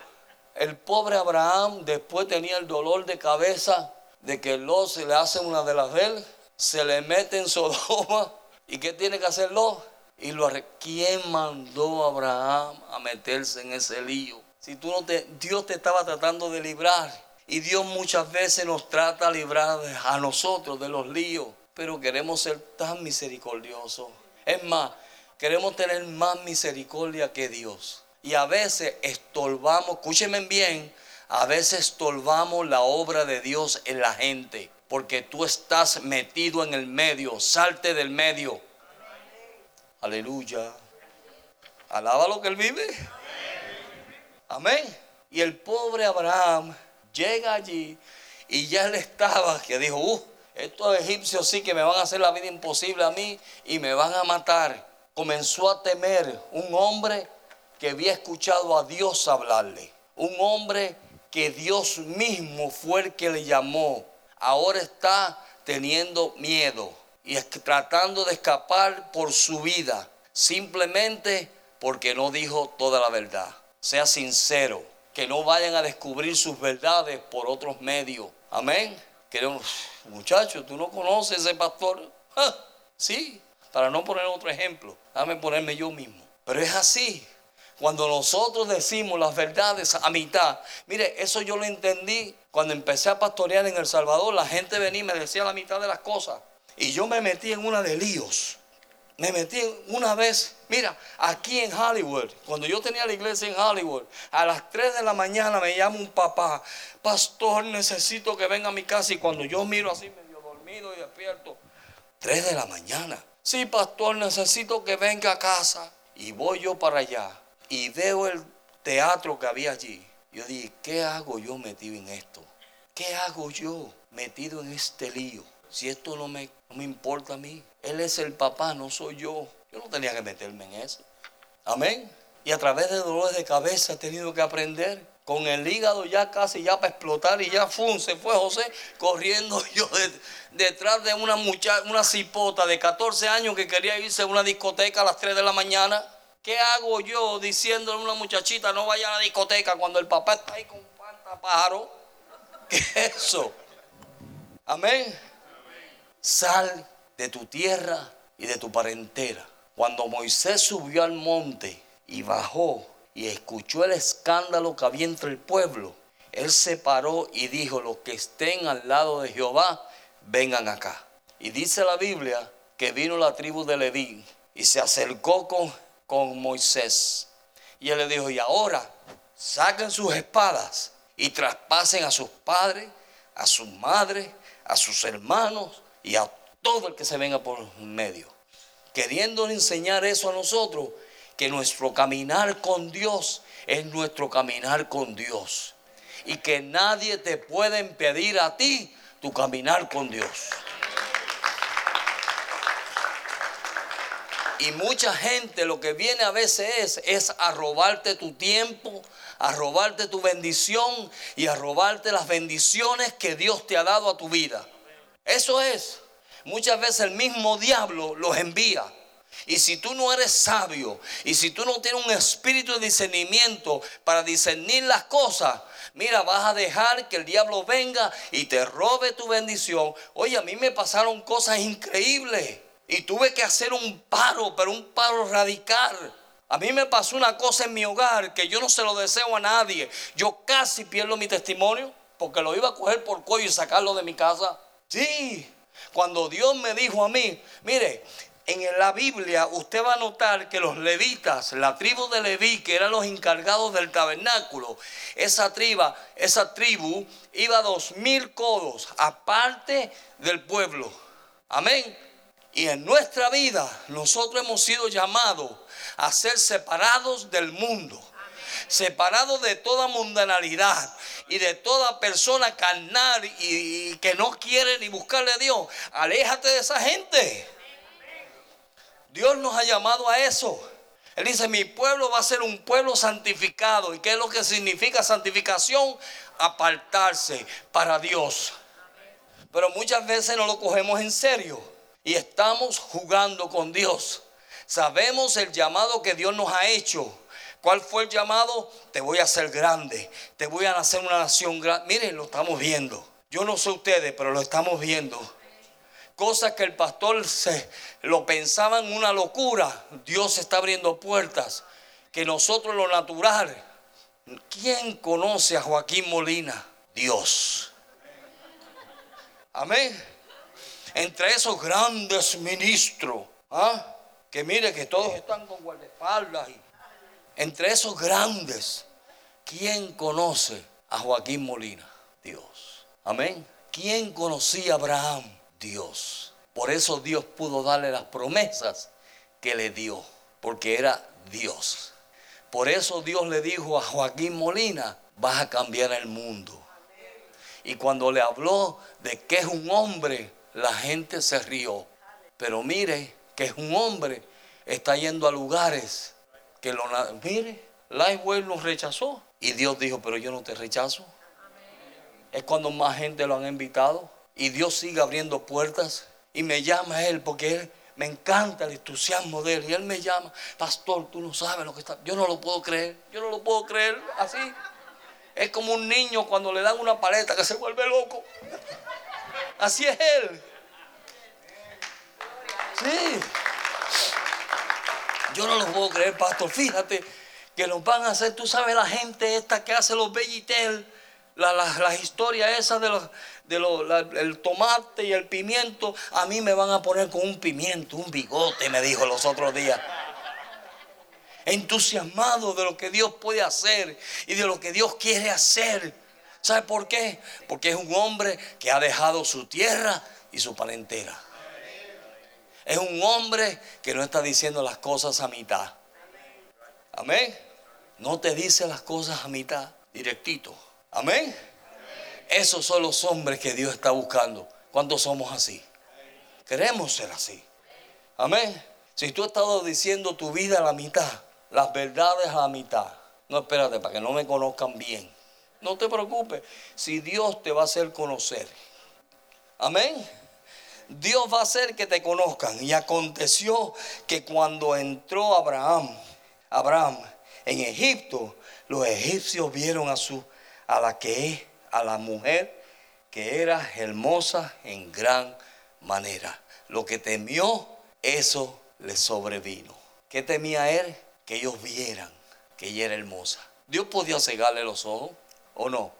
El pobre Abraham después tenía el dolor de cabeza de que Lot se le hace una de las de él, se le mete en Sodoma. ¿Y qué tiene que hacer Lot? Y lo ¿Quién mandó a Abraham a meterse en ese lío? Si tú no te, Dios te estaba tratando de librar. Y Dios muchas veces nos trata de librar a nosotros de los líos pero queremos ser tan misericordiosos. Es más, queremos tener más misericordia que Dios. Y a veces estorbamos, escúchenme bien, a veces estorbamos la obra de Dios en la gente, porque tú estás metido en el medio, salte del medio. Aleluya. Alaba lo que él vive. Amén. Y el pobre Abraham llega allí y ya él estaba, que dijo, uh, estos egipcios sí que me van a hacer la vida imposible a mí y me van a matar. Comenzó a temer un hombre que había escuchado a Dios hablarle. Un hombre que Dios mismo fue el que le llamó. Ahora está teniendo miedo y tratando de escapar por su vida. Simplemente porque no dijo toda la verdad. Sea sincero. Que no vayan a descubrir sus verdades por otros medios. Amén. Queremos, muchachos, tú no conoces ese pastor. sí, para no poner otro ejemplo, déjame ponerme yo mismo. Pero es así. Cuando nosotros decimos las verdades a mitad, mire, eso yo lo entendí cuando empecé a pastorear en El Salvador. La gente venía y me decía la mitad de las cosas. Y yo me metí en una de líos. Me metí una vez, mira, aquí en Hollywood, cuando yo tenía la iglesia en Hollywood, a las 3 de la mañana me llama un papá, pastor, necesito que venga a mi casa y cuando yo miro así medio dormido y despierto, 3 de la mañana, sí, pastor, necesito que venga a casa y voy yo para allá y veo el teatro que había allí. Yo dije, ¿qué hago yo metido en esto? ¿Qué hago yo metido en este lío? Si esto no me, no me importa a mí. Él es el papá, no soy yo. Yo no tenía que meterme en eso. Amén. Y a través de dolores de cabeza he tenido que aprender. Con el hígado ya casi ya para explotar y ya fue, se fue José corriendo *laughs* yo detrás de una muchacha, una cipota de 14 años que quería irse a una discoteca a las 3 de la mañana. ¿Qué hago yo diciéndole a una muchachita no vaya a la discoteca cuando el papá está ahí con un pájaro? ¿Qué es eso? Amén. Sal de tu tierra y de tu parentela. Cuando Moisés subió al monte y bajó y escuchó el escándalo que había entre el pueblo, él se paró y dijo, los que estén al lado de Jehová, vengan acá. Y dice la Biblia que vino la tribu de Leví y se acercó con, con Moisés. Y él le dijo, y ahora saquen sus espadas y traspasen a sus padres, a sus madres, a sus hermanos y a todo el que se venga por medio. Queriendo enseñar eso a nosotros, que nuestro caminar con Dios es nuestro caminar con Dios. Y que nadie te puede impedir a ti tu caminar con Dios. Y mucha gente lo que viene a veces es, es a robarte tu tiempo, a robarte tu bendición y a robarte las bendiciones que Dios te ha dado a tu vida. Eso es. Muchas veces el mismo diablo los envía. Y si tú no eres sabio y si tú no tienes un espíritu de discernimiento para discernir las cosas, mira, vas a dejar que el diablo venga y te robe tu bendición. Oye, a mí me pasaron cosas increíbles y tuve que hacer un paro, pero un paro radical. A mí me pasó una cosa en mi hogar que yo no se lo deseo a nadie. Yo casi pierdo mi testimonio porque lo iba a coger por cuello y sacarlo de mi casa. Sí, cuando Dios me dijo a mí, mire, en la Biblia usted va a notar que los levitas, la tribu de Leví, que eran los encargados del tabernáculo, esa tribu, esa tribu iba a dos mil codos aparte del pueblo. Amén. Y en nuestra vida nosotros hemos sido llamados a ser separados del mundo separados de toda mundanalidad y de toda persona carnal y, que no quiere ni buscarle a Dios. Aléjate de esa gente. Dios nos ha llamado a eso. Él dice, mi pueblo va a ser un pueblo santificado. ¿Y qué es lo que significa santificación? Apartarse para Dios. Pero muchas veces no lo cogemos en serio y estamos jugando con Dios. Sabemos el llamado que Dios nos ha hecho ¿Cuál fue el llamado? Te voy a hacer grande, te voy a hacer una nación grande. Miren, lo estamos viendo. Yo no sé ustedes, pero lo estamos viendo. Cosas que el pastor se lo pensaba en una locura. Dios está abriendo puertas. Que nosotros lo natural. ¿Quién conoce a Joaquín Molina? Dios. Amén. Entre esos grandes ministros, ¿ah? que mire que todos están con guardaespaldas y entre esos grandes, ¿quién conoce a Joaquín Molina? Dios. Amén. ¿Quién conocía a Abraham? Dios. Por eso Dios pudo darle las promesas que le dio, porque era Dios. Por eso Dios le dijo a Joaquín Molina, vas a cambiar el mundo. Y cuando le habló de que es un hombre, la gente se rió. Pero mire que es un hombre, está yendo a lugares que lo mire, Lifeway nos rechazó y Dios dijo, pero yo no te rechazo. Es cuando más gente lo han invitado y Dios sigue abriendo puertas y me llama a él porque él me encanta el entusiasmo de él y él me llama, pastor, tú no sabes lo que está, yo no lo puedo creer, yo no lo puedo creer así. Es como un niño cuando le dan una paleta que se vuelve loco. Así es él. Sí. Yo no lo puedo creer, pastor. Fíjate que nos van a hacer, tú sabes, la gente esta que hace los bellitel, las la, historias esas de los, el tomate y el pimiento, a mí me van a poner con un pimiento, un bigote, me dijo los otros días. Entusiasmado de lo que Dios puede hacer y de lo que Dios quiere hacer. ¿Sabe por qué? Porque es un hombre que ha dejado su tierra y su parentela. Es un hombre que no está diciendo las cosas a mitad. Amén. No te dice las cosas a mitad, directito. Amén. Esos son los hombres que Dios está buscando. ¿Cuántos somos así? Queremos ser así. Amén. Si tú has estado diciendo tu vida a la mitad, las verdades a la mitad, no espérate para que no me conozcan bien. No te preocupes. Si Dios te va a hacer conocer. Amén. Dios va a hacer que te conozcan. Y aconteció que cuando entró Abraham, Abraham en Egipto, los egipcios vieron a su a la que a la mujer que era hermosa en gran manera. Lo que temió, eso le sobrevino. ¿Qué temía él? Que ellos vieran que ella era hermosa. Dios podía cegarle los ojos o no.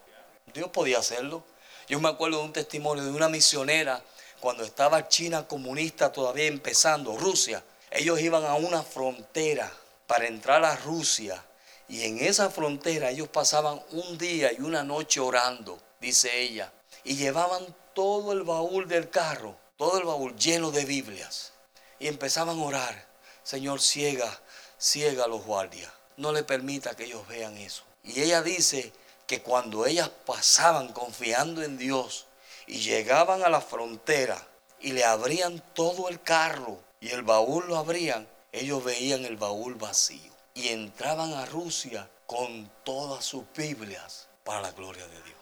Dios podía hacerlo. Yo me acuerdo de un testimonio de una misionera cuando estaba China comunista todavía empezando, Rusia. Ellos iban a una frontera para entrar a Rusia y en esa frontera ellos pasaban un día y una noche orando, dice ella, y llevaban todo el baúl del carro, todo el baúl lleno de Biblias. Y empezaban a orar, Señor, ciega, ciega a los guardias, no le permita que ellos vean eso. Y ella dice que cuando ellas pasaban confiando en Dios y llegaban a la frontera y le abrían todo el carro y el baúl lo abrían, ellos veían el baúl vacío y entraban a Rusia con todas sus Biblias para la gloria de Dios.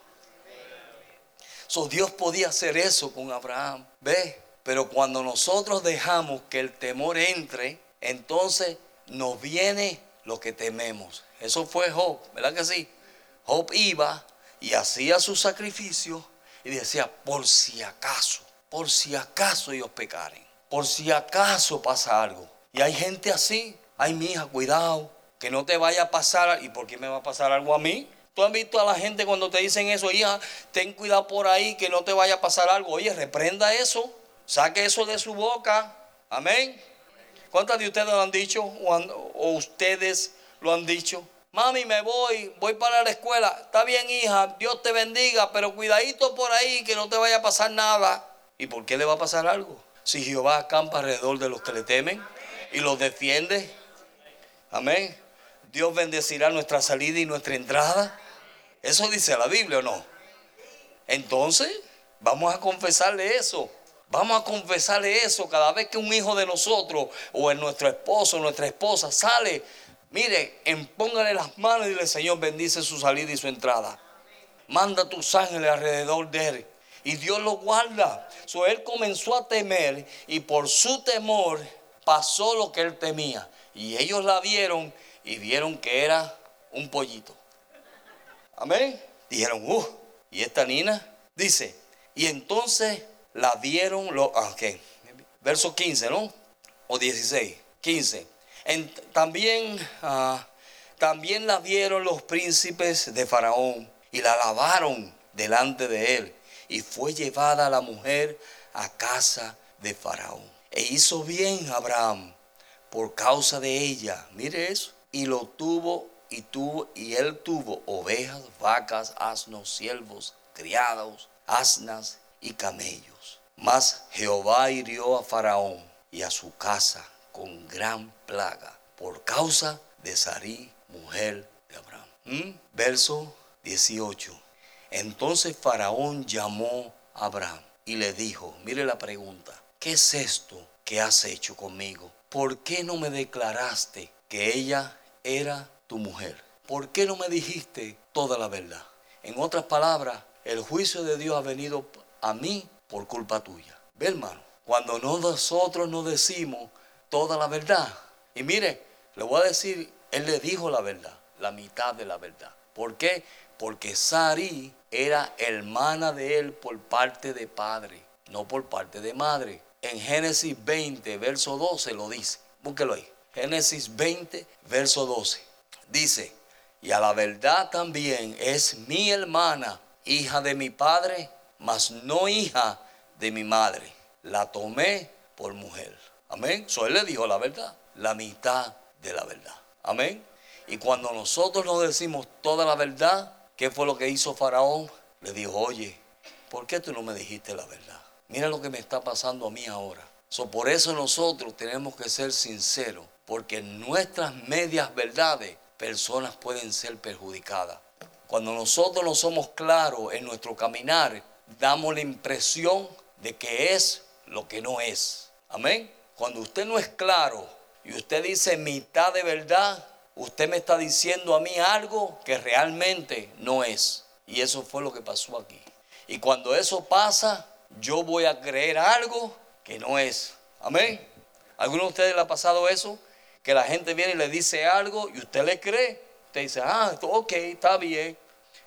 So, Dios podía hacer eso con Abraham, ¿ve? Pero cuando nosotros dejamos que el temor entre, entonces nos viene lo que tememos. Eso fue Job, ¿verdad que sí? Job iba y hacía su sacrificio y decía, por si acaso, por si acaso ellos pecaren, por si acaso pasa algo. Y hay gente así, ay mi hija, cuidado, que no te vaya a pasar, ¿y por qué me va a pasar algo a mí? Tú has visto a la gente cuando te dicen eso, hija, ten cuidado por ahí, que no te vaya a pasar algo. Oye, reprenda eso, saque eso de su boca. Amén. ¿Cuántas de ustedes lo han dicho o, ustedes lo han dicho? Mami, me voy, voy para la escuela. Está bien, hija, Dios te bendiga, pero cuidadito por ahí, que no te vaya a pasar nada. ¿Y por qué le va a pasar algo? Si Jehová acampa alrededor de los que le temen y los defiende. Amén. Dios bendecirá nuestra salida y nuestra entrada. Eso dice la Biblia o no. Entonces, vamos a confesarle eso. Vamos a confesarle eso cada vez que un hijo de nosotros o en nuestro esposo nuestra esposa sale. Mire, empóngale las manos y dile, Señor, bendice su salida y su entrada. Manda tus ángeles alrededor de él. Y Dios lo guarda. So, él comenzó a temer y por su temor pasó lo que él temía. Y ellos la vieron y vieron que era un pollito. Amén. Dijeron, uh, y esta nina dice, y entonces la vieron, lo, ah, verso 15, ¿no? O 16, 15. También, ah, también la vieron los príncipes de Faraón y la lavaron delante de él. Y fue llevada la mujer a casa de Faraón. E hizo bien Abraham por causa de ella. Mire eso. Y lo tuvo y tuvo y él tuvo ovejas, vacas, asnos, siervos, criados, asnas y camellos. Mas Jehová hirió a Faraón y a su casa con gran plaga por causa de Sarí, mujer de Abraham. ¿Mm? Verso 18. Entonces Faraón llamó a Abraham y le dijo, mire la pregunta, ¿qué es esto que has hecho conmigo? ¿por qué no me declaraste que ella era tu mujer? ¿Por qué no me dijiste toda la verdad? En otras palabras, el juicio de Dios ha venido a mí por culpa tuya. Ve hermano, cuando nosotros no decimos toda la verdad. Y mire, le voy a decir, él le dijo la verdad, la mitad de la verdad. ¿Por qué? Porque Sari era hermana de él por parte de padre, no por parte de madre. En Génesis 20, verso 12 lo dice. Búsquelo ahí. Génesis 20, verso 12. Dice, y a la verdad también es mi hermana, hija de mi padre, mas no hija de mi madre. La tomé por mujer. Amén. So él le dijo la verdad, la mitad de la verdad. Amén. Y cuando nosotros nos decimos toda la verdad, ¿qué fue lo que hizo Faraón? Le dijo, oye, ¿por qué tú no me dijiste la verdad? Mira lo que me está pasando a mí ahora. So, por eso nosotros tenemos que ser sinceros, porque en nuestras medias verdades personas pueden ser perjudicadas. Cuando nosotros no somos claros en nuestro caminar, damos la impresión de que es lo que no es. Amén. Cuando usted no es claro y usted dice mitad de verdad, usted me está diciendo a mí algo que realmente no es. Y eso fue lo que pasó aquí. Y cuando eso pasa, yo voy a creer algo que no es. Amén. ¿Alguno de ustedes le ha pasado eso? Que la gente viene y le dice algo y usted le cree. Usted dice, ah, ok, está bien.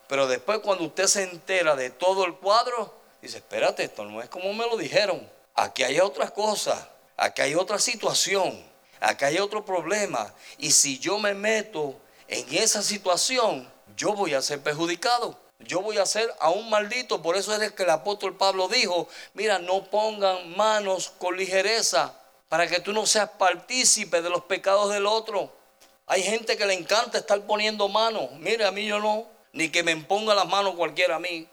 Pero después cuando usted se entera de todo el cuadro, dice, espérate, esto no es como me lo dijeron. Aquí hay otras cosas, aquí hay otra situación, aquí hay otro problema. Y si yo me meto en esa situación, yo voy a ser perjudicado. Yo voy a ser a un maldito. Por eso es que el apóstol Pablo dijo, mira, no pongan manos con ligereza para que tú no seas partícipe de los pecados del otro. Hay gente que le encanta estar poniendo manos. Mire, a mí yo no ni que me ponga las manos cualquiera a mí.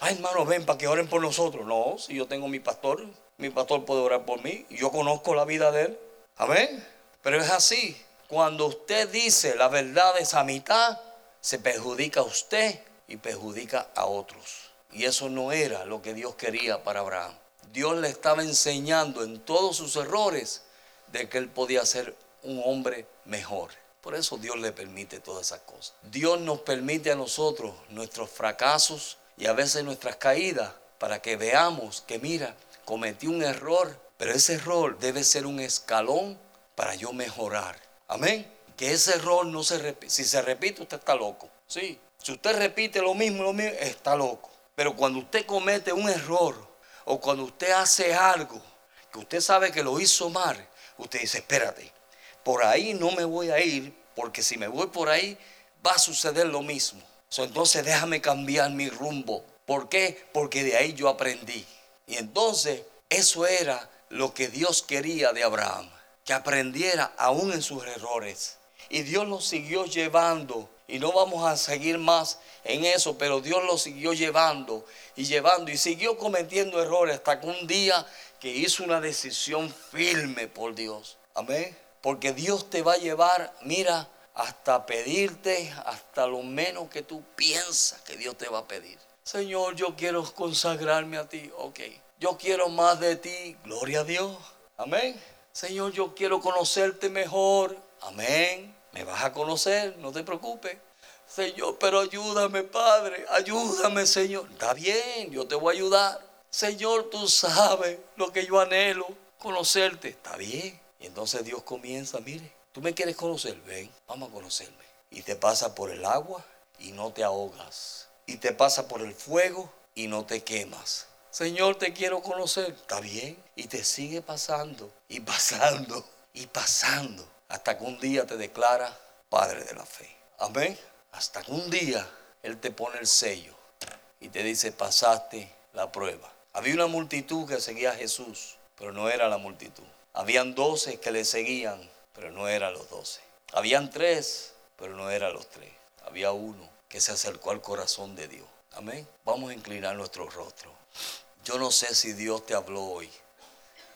Ay, hermanos, ven para que oren por nosotros. No, si yo tengo mi pastor, mi pastor puede orar por mí. Yo conozco la vida de él. Amén. Pero es así. Cuando usted dice la verdad de esa mitad, se perjudica a usted y perjudica a otros. Y eso no era lo que Dios quería para Abraham. Dios le estaba enseñando en todos sus errores de que él podía ser un hombre mejor. Por eso Dios le permite todas esas cosas. Dios nos permite a nosotros nuestros fracasos y a veces nuestras caídas para que veamos que mira, cometí un error, pero ese error debe ser un escalón para yo mejorar. Amén. Que ese error no se repite. Si se repite, usted está loco. Sí. Si usted repite lo mismo, lo mismo, está loco. Pero cuando usted comete un error o cuando usted hace algo que usted sabe que lo hizo mal, usted dice, espérate, por ahí no me voy a ir, porque si me voy por ahí va a suceder lo mismo. entonces déjame cambiar mi rumbo. ¿Por qué? Porque de ahí yo aprendí. Y entonces eso era lo que Dios quería de Abraham, que aprendiera aún en sus errores. Y Dios lo siguió llevando. Y no vamos a seguir más en eso, pero Dios lo siguió llevando y llevando y siguió cometiendo errores hasta que un día que hizo una decisión firme por Dios. Amén. Porque Dios te va a llevar, mira, hasta pedirte, hasta lo menos que tú piensas que Dios te va a pedir. Señor, yo quiero consagrarme a ti. Ok. Yo quiero más de ti. Gloria a Dios. Amén. Señor, yo quiero conocerte mejor. Amén. Me vas a conocer, no te preocupes. Señor, pero ayúdame, Padre. Ayúdame, Señor. Está bien, yo te voy a ayudar. Señor, tú sabes lo que yo anhelo, conocerte. Está bien. Y entonces Dios comienza, mire, tú me quieres conocer, ven, vamos a conocerme. Y te pasa por el agua y no te ahogas. Y te pasa por el fuego y no te quemas. Señor, te quiero conocer. Está bien. Y te sigue pasando y pasando y pasando. Hasta que un día te declara Padre de la fe. Amén. Hasta que un día Él te pone el sello y te dice, pasaste la prueba. Había una multitud que seguía a Jesús, pero no era la multitud. Habían doce que le seguían, pero no eran los doce. Habían tres, pero no eran los tres. Había uno que se acercó al corazón de Dios. Amén. Vamos a inclinar nuestro rostro. Yo no sé si Dios te habló hoy.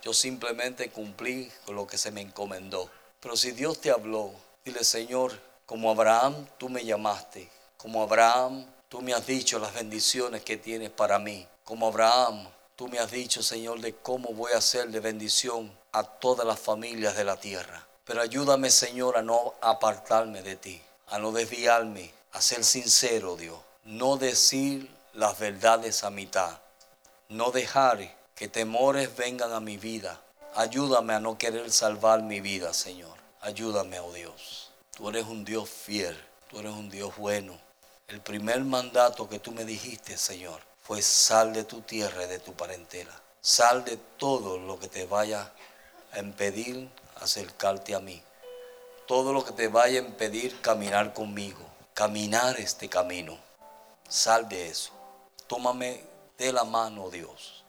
Yo simplemente cumplí con lo que se me encomendó. Pero si Dios te habló, dile, Señor, como Abraham tú me llamaste. Como Abraham tú me has dicho las bendiciones que tienes para mí. Como Abraham tú me has dicho, Señor, de cómo voy a ser de bendición a todas las familias de la tierra. Pero ayúdame, Señor, a no apartarme de ti, a no desviarme, a ser sincero, Dios. No decir las verdades a mitad. No dejar que temores vengan a mi vida. Ayúdame a no querer salvar mi vida, Señor. Ayúdame, oh Dios. Tú eres un Dios fiel. Tú eres un Dios bueno. El primer mandato que tú me dijiste, Señor, fue sal de tu tierra y de tu parentela. Sal de todo lo que te vaya a impedir acercarte a mí. Todo lo que te vaya a impedir caminar conmigo, caminar este camino. Sal de eso. Tómame de la mano, Dios.